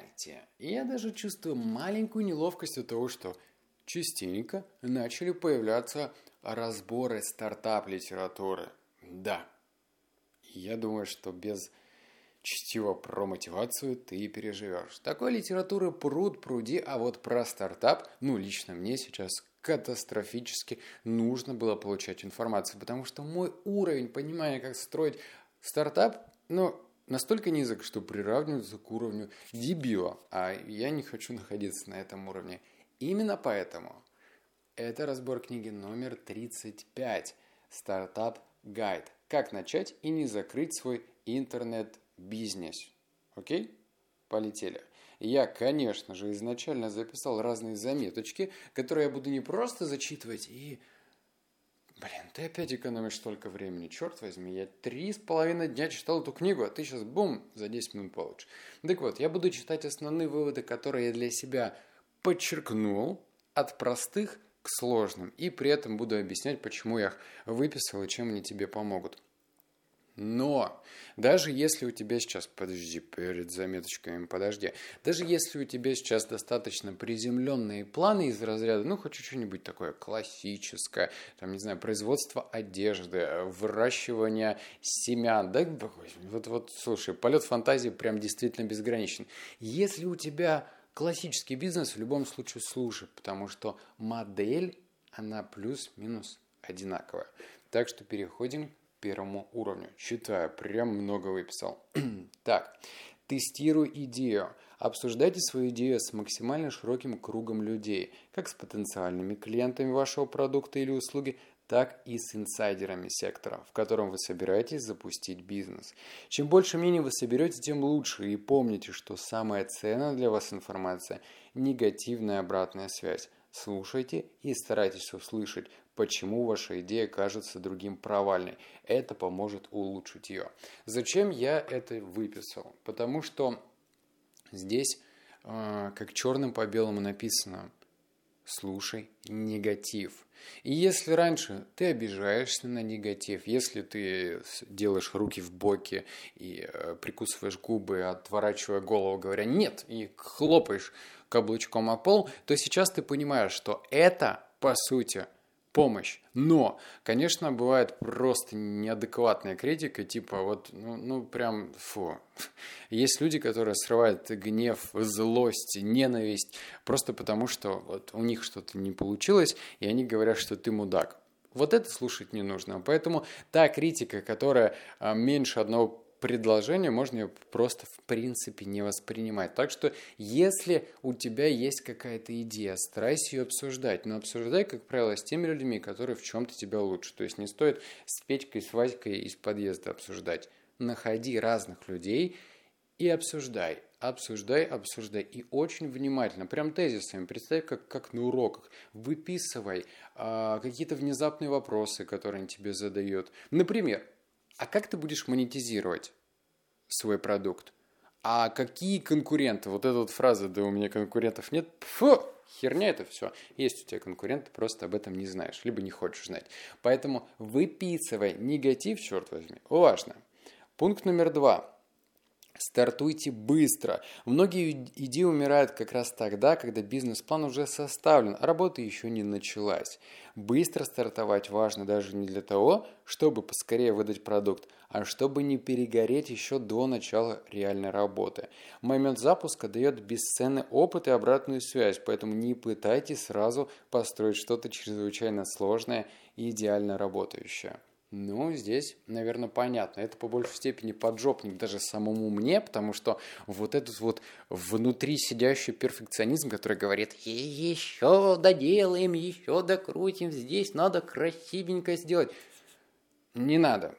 знаете, я даже чувствую маленькую неловкость от того, что частенько начали появляться разборы стартап-литературы. Да, я думаю, что без чтиво про мотивацию ты переживешь. Такой литературы пруд пруди, а вот про стартап, ну, лично мне сейчас катастрофически нужно было получать информацию, потому что мой уровень понимания, как строить стартап, ну, настолько низок, что приравнивается к уровню дебила, а я не хочу находиться на этом уровне. Именно поэтому это разбор книги номер 35 «Стартап Гайд. Как начать и не закрыть свой интернет-бизнес». Окей? Полетели. Я, конечно же, изначально записал разные заметочки, которые я буду не просто зачитывать и... Блин, ты опять экономишь столько времени, черт возьми. Я три с половиной дня читал эту книгу, а ты сейчас, бум, за 10 минут получишь. Так вот, я буду читать основные выводы, которые я для себя подчеркнул от простых к сложным. И при этом буду объяснять, почему я их выписал и чем они тебе помогут. Но даже если у тебя сейчас, подожди, перед заметочками, подожди, даже если у тебя сейчас достаточно приземленные планы из разряда, ну, хочу что-нибудь такое классическое, там, не знаю, производство одежды, выращивание семян, да, вот, вот, слушай, полет фантазии прям действительно безграничен. Если у тебя классический бизнес в любом случае слушай, потому что модель, она плюс-минус одинаковая. Так что переходим первому уровню. Читаю, прям много выписал. так, тестируй идею. Обсуждайте свою идею с максимально широким кругом людей, как с потенциальными клиентами вашего продукта или услуги, так и с инсайдерами сектора, в котором вы собираетесь запустить бизнес. Чем больше мнений вы соберете, тем лучше. И помните, что самая ценная для вас информация – негативная обратная связь. Слушайте и старайтесь услышать, почему ваша идея кажется другим провальной. Это поможет улучшить ее. Зачем я это выписал? Потому что здесь, э, как черным по белому написано – слушай негатив. И если раньше ты обижаешься на негатив, если ты делаешь руки в боки и э, прикусываешь губы, отворачивая голову, говоря «нет», и хлопаешь каблучком о пол, то сейчас ты понимаешь, что это, по сути, помощь. Но, конечно, бывает просто неадекватная критика, типа вот, ну, ну прям, фу. Есть люди, которые срывают гнев, злость, ненависть, просто потому что вот у них что-то не получилось, и они говорят, что ты мудак. Вот это слушать не нужно. Поэтому та критика, которая а, меньше одного предложение можно ее просто в принципе не воспринимать. Так что если у тебя есть какая-то идея, старайся ее обсуждать. Но обсуждай, как правило, с теми людьми, которые в чем-то тебя лучше. То есть не стоит с Петькой, с Вадькой из подъезда обсуждать. Находи разных людей и обсуждай. Обсуждай, обсуждай. И очень внимательно, прям тезисами, представь, как, как на уроках. Выписывай а, какие-то внезапные вопросы, которые они тебе задают. Например, а как ты будешь монетизировать свой продукт? А какие конкуренты? Вот эта вот фраза, да у меня конкурентов нет. Фу, херня это все. Есть у тебя конкуренты, просто об этом не знаешь, либо не хочешь знать. Поэтому выписывай негатив, черт возьми, важно. Пункт номер два. Стартуйте быстро. Многие идеи умирают как раз тогда, когда бизнес-план уже составлен, а работа еще не началась. Быстро стартовать важно даже не для того, чтобы поскорее выдать продукт, а чтобы не перегореть еще до начала реальной работы. Момент запуска дает бесценный опыт и обратную связь, поэтому не пытайтесь сразу построить что-то чрезвычайно сложное и идеально работающее. Ну, здесь, наверное, понятно. Это по большей степени поджопник даже самому мне, потому что вот этот вот внутри сидящий перфекционизм, который говорит, еще доделаем, еще докрутим, здесь надо красивенько сделать. Не надо.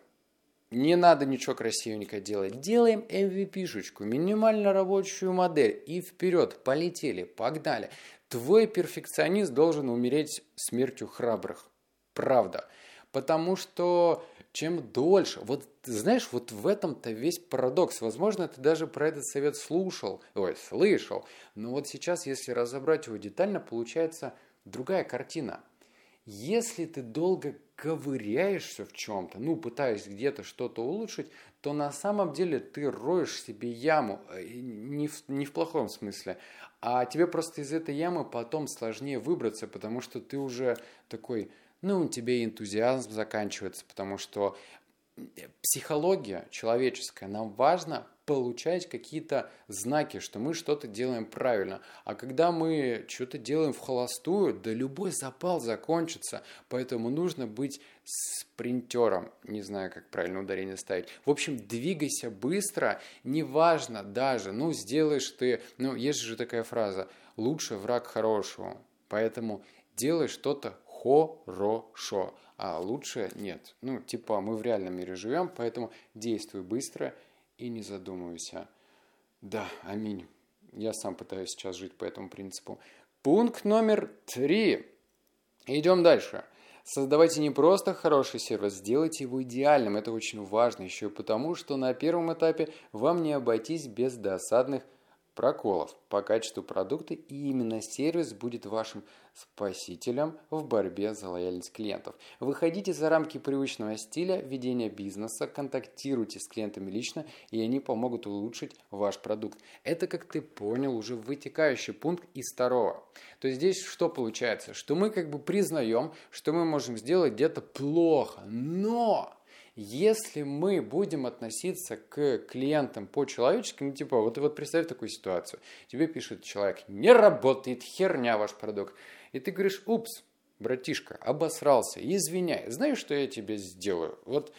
Не надо ничего красивенько делать. Делаем MVP-шечку, минимально рабочую модель. И вперед, полетели, погнали. Твой перфекционист должен умереть смертью храбрых. Правда. Потому что чем дольше, вот знаешь, вот в этом-то весь парадокс. Возможно, ты даже про этот совет слушал, ой, слышал, но вот сейчас, если разобрать его детально, получается другая картина. Если ты долго ковыряешься в чем-то, ну, пытаясь где-то что-то улучшить, то на самом деле ты роешь себе яму, э, не в, не в плохом смысле, а тебе просто из этой ямы потом сложнее выбраться, потому что ты уже такой, ну, у тебя энтузиазм заканчивается, потому что психология человеческая, нам важно получать какие-то знаки, что мы что-то делаем правильно. А когда мы что-то делаем в холостую, да любой запал закончится. Поэтому нужно быть спринтером. Не знаю, как правильно ударение ставить. В общем, двигайся быстро. Неважно даже, ну, сделаешь ты... Ну, есть же такая фраза. Лучше враг хорошего. Поэтому делай что-то хорошо, а лучше нет. Ну, типа, мы в реальном мире живем, поэтому действуй быстро – и не задумывайся. Да, аминь. Я сам пытаюсь сейчас жить по этому принципу. Пункт номер три. Идем дальше. Создавайте не просто хороший сервис, сделайте его идеальным. Это очень важно еще и потому, что на первом этапе вам не обойтись без досадных проколов по качеству продукта, и именно сервис будет вашим спасителем в борьбе за лояльность клиентов. Выходите за рамки привычного стиля ведения бизнеса, контактируйте с клиентами лично, и они помогут улучшить ваш продукт. Это, как ты понял, уже вытекающий пункт из второго. То есть здесь что получается? Что мы как бы признаем, что мы можем сделать где-то плохо, но если мы будем относиться к клиентам по-человечески, ну, типа, вот, вот представь такую ситуацию. Тебе пишет человек, не работает, херня ваш продукт. И ты говоришь, упс, братишка, обосрался, извиняй, знаешь, что я тебе сделаю? Вот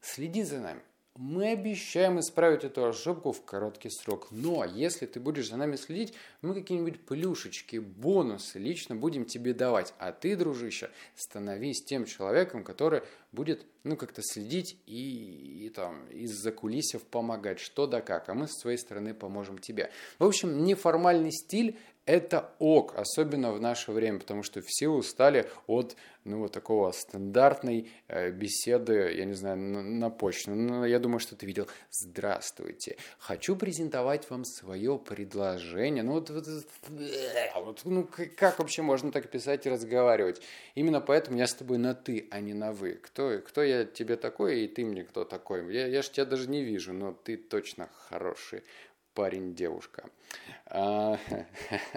следи за нами. Мы обещаем исправить эту ошибку в короткий срок. Но если ты будешь за нами следить, мы какие-нибудь плюшечки, бонусы лично будем тебе давать. А ты, дружище, становись тем человеком, который будет, ну, как-то следить и, и там из-за кулисов помогать, что да как. А мы с своей стороны поможем тебе. В общем, неформальный стиль это ок, особенно в наше время, потому что все устали от ну, вот такого стандартной э, беседы, я не знаю, на, на почту. Ну, я думаю, что ты видел. Здравствуйте. Хочу презентовать вам свое предложение. Ну, вот, вот, вот ну, как вообще можно так писать и разговаривать? Именно поэтому я с тобой на «ты», а не на «вы». Кто, кто я тебе такой, и ты мне кто такой? Я, я же тебя даже не вижу, но ты точно хороший парень-девушка. А,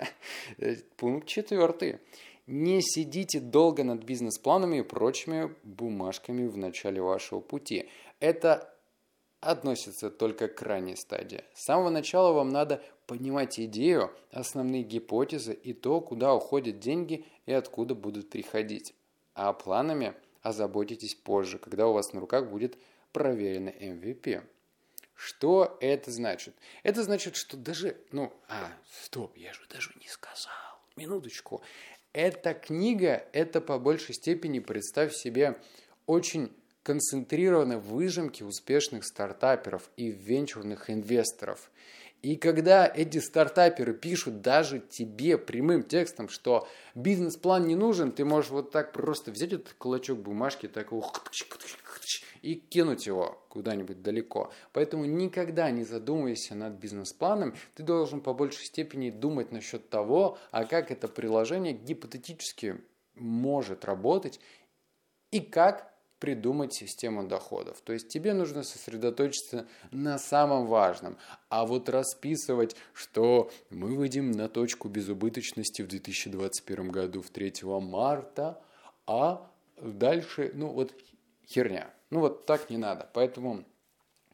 пункт четвертый. Не сидите долго над бизнес-планами и прочими бумажками в начале вашего пути. Это относится только к ранней стадии. С самого начала вам надо понимать идею, основные гипотезы и то, куда уходят деньги и откуда будут приходить. А планами озаботитесь позже, когда у вас на руках будет проверенный MVP. Что это значит? Это значит, что даже, ну, а, стоп, я же даже не сказал, минуточку. Эта книга, это по большей степени, представь себе, очень концентрированы выжимки успешных стартаперов и венчурных инвесторов. И когда эти стартаперы пишут даже тебе прямым текстом, что бизнес-план не нужен, ты можешь вот так просто взять этот кулачок бумажки, так и кинуть его куда-нибудь далеко. Поэтому никогда не задумывайся над бизнес-планом, ты должен по большей степени думать насчет того, а как это приложение гипотетически может работать и как придумать систему доходов. То есть тебе нужно сосредоточиться на самом важном. А вот расписывать, что мы выйдем на точку безубыточности в 2021 году в 3 марта, а дальше, ну вот херня. Ну вот так не надо. Поэтому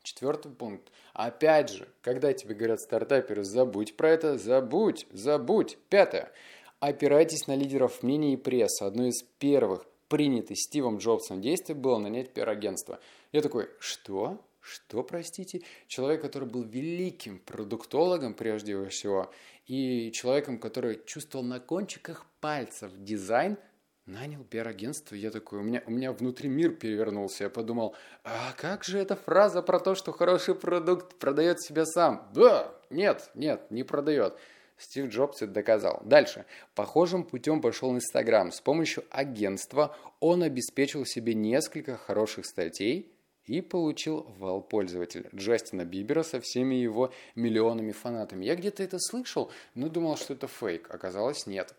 четвертый пункт. Опять же, когда тебе говорят стартаперы, забудь про это, забудь, забудь. Пятое. Опирайтесь на лидеров мнений и прессы. Одно из первых принятых Стивом Джобсом действий было нанять пиар-агентство. Я такой, что? Что, простите? Человек, который был великим продуктологом прежде всего, и человеком, который чувствовал на кончиках пальцев дизайн – нанял пиар-агентство. Я такой, у меня, у меня внутри мир перевернулся. Я подумал, а как же эта фраза про то, что хороший продукт продает себя сам? Да, нет, нет, не продает. Стив Джобс это доказал. Дальше. Похожим путем пошел Инстаграм. С помощью агентства он обеспечил себе несколько хороших статей и получил вал пользователя Джастина Бибера со всеми его миллионами фанатами. Я где-то это слышал, но думал, что это фейк. Оказалось, нет.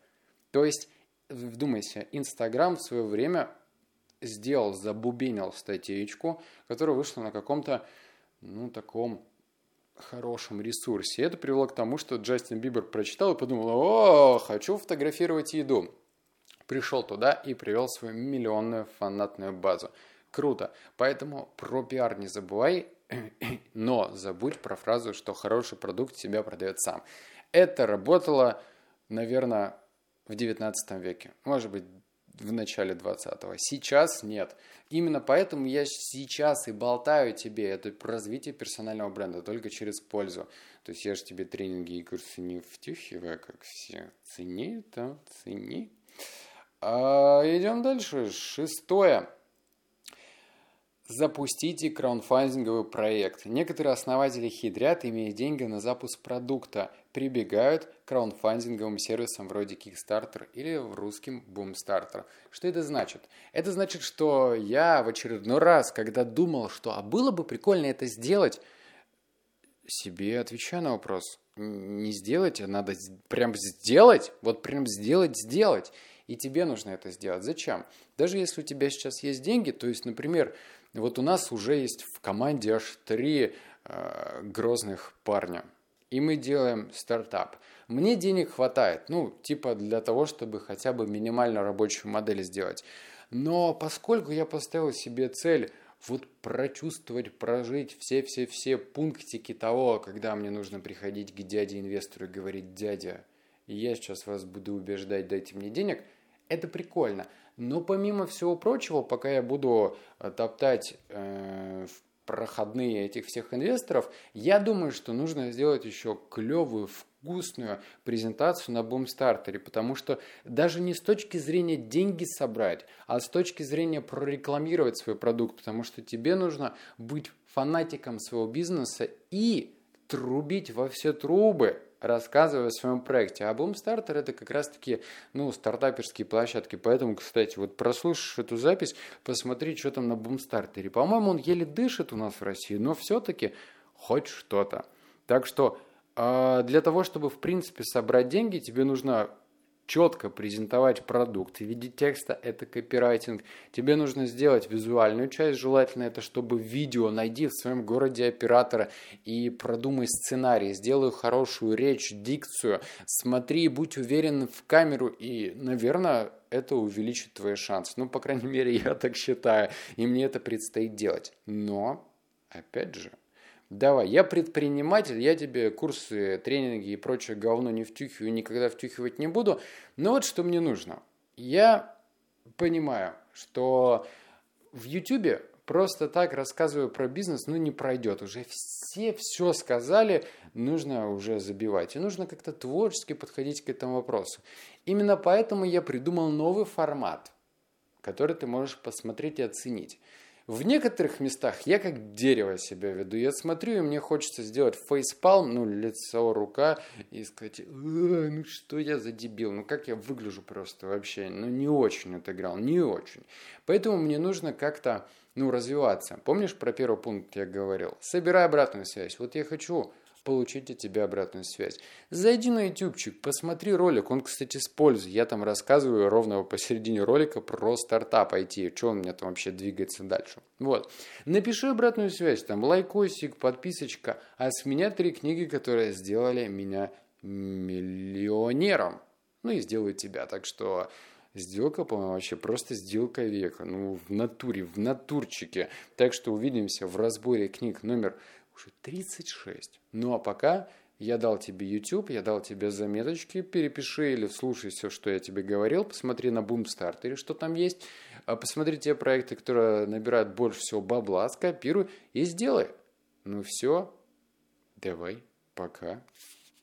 То есть вдумайся, Инстаграм в свое время сделал, забубенил статейку, которая вышла на каком-то, ну, таком хорошем ресурсе. Это привело к тому, что Джастин Бибер прочитал и подумал, о, хочу фотографировать еду. Пришел туда и привел свою миллионную фанатную базу. Круто. Поэтому про пиар не забывай, но забудь про фразу, что хороший продукт себя продает сам. Это работало, наверное, в 19 веке. Может быть, в начале 20-го. Сейчас нет. Именно поэтому я сейчас и болтаю тебе это развитие персонального бренда только через пользу. То есть я же тебе тренинги и курсы не втюхиваю, как все. Цени это, цени. А, идем дальше. Шестое. Запустите краудфандинговый проект. Некоторые основатели хитрят, имея деньги на запуск продукта, прибегают к краудфандинговым сервисам вроде Kickstarter или в русским Boomstarter. Что это значит? Это значит, что я в очередной раз, когда думал, что а было бы прикольно это сделать, себе отвечаю на вопрос. Не сделать, а надо прям сделать, вот прям сделать, сделать. И тебе нужно это сделать. Зачем? Даже если у тебя сейчас есть деньги, то есть, например, вот у нас уже есть в команде аж три э, грозных парня. И мы делаем стартап. Мне денег хватает, ну, типа для того, чтобы хотя бы минимально рабочую модель сделать. Но поскольку я поставил себе цель вот прочувствовать, прожить все-все-все пунктики того, когда мне нужно приходить к дяде-инвестору и говорить, дядя, я сейчас вас буду убеждать, дайте мне денег, это прикольно. Но помимо всего прочего, пока я буду э, топтать э, в проходные этих всех инвесторов, я думаю, что нужно сделать еще клевую, вкусную презентацию на бумстартере, потому что даже не с точки зрения деньги собрать, а с точки зрения прорекламировать свой продукт, потому что тебе нужно быть фанатиком своего бизнеса и трубить во все трубы, рассказываю о своем проекте. А Boomstarter это как раз-таки ну, стартаперские площадки. Поэтому, кстати, вот прослушаешь эту запись, посмотри, что там на Boomstarter. По-моему, он еле дышит у нас в России, но все-таки хоть что-то. Так что а, для того, чтобы, в принципе, собрать деньги, тебе нужно четко презентовать продукт в виде текста, это копирайтинг. Тебе нужно сделать визуальную часть, желательно это, чтобы видео, найди в своем городе оператора и продумай сценарий, сделай хорошую речь, дикцию, смотри, будь уверен в камеру и, наверное, это увеличит твои шансы. Ну, по крайней мере, я так считаю, и мне это предстоит делать. Но, опять же, Давай, я предприниматель, я тебе курсы, тренинги и прочее говно не втюхиваю, никогда втюхивать не буду. Но вот что мне нужно. Я понимаю, что в YouTube просто так рассказываю про бизнес, ну не пройдет. Уже все все сказали, нужно уже забивать. И нужно как-то творчески подходить к этому вопросу. Именно поэтому я придумал новый формат, который ты можешь посмотреть и оценить. В некоторых местах я как дерево себя веду. Я смотрю, и мне хочется сделать фейспалм, ну, лицо, рука, и сказать, ну что я за дебил, ну как я выгляжу просто вообще, ну не очень отыграл, не очень. Поэтому мне нужно как-то, ну, развиваться. Помнишь про первый пункт я говорил? Собирай обратную связь. Вот я хочу получить от тебя обратную связь. Зайди на ютубчик, посмотри ролик, он, кстати, с пользой. Я там рассказываю ровно посередине ролика про стартап IT, что он у меня там вообще двигается дальше. Вот. Напиши обратную связь, там лайкосик, подписочка, а с меня три книги, которые сделали меня миллионером. Ну и сделают тебя, так что... Сделка, по-моему, вообще просто сделка века. Ну, в натуре, в натурчике. Так что увидимся в разборе книг номер уже 36. Ну а пока я дал тебе YouTube, я дал тебе заметочки, перепиши или слушай все, что я тебе говорил, посмотри на или что там есть, а посмотри те проекты, которые набирают больше всего бабла, скопируй и сделай. Ну все, давай, пока.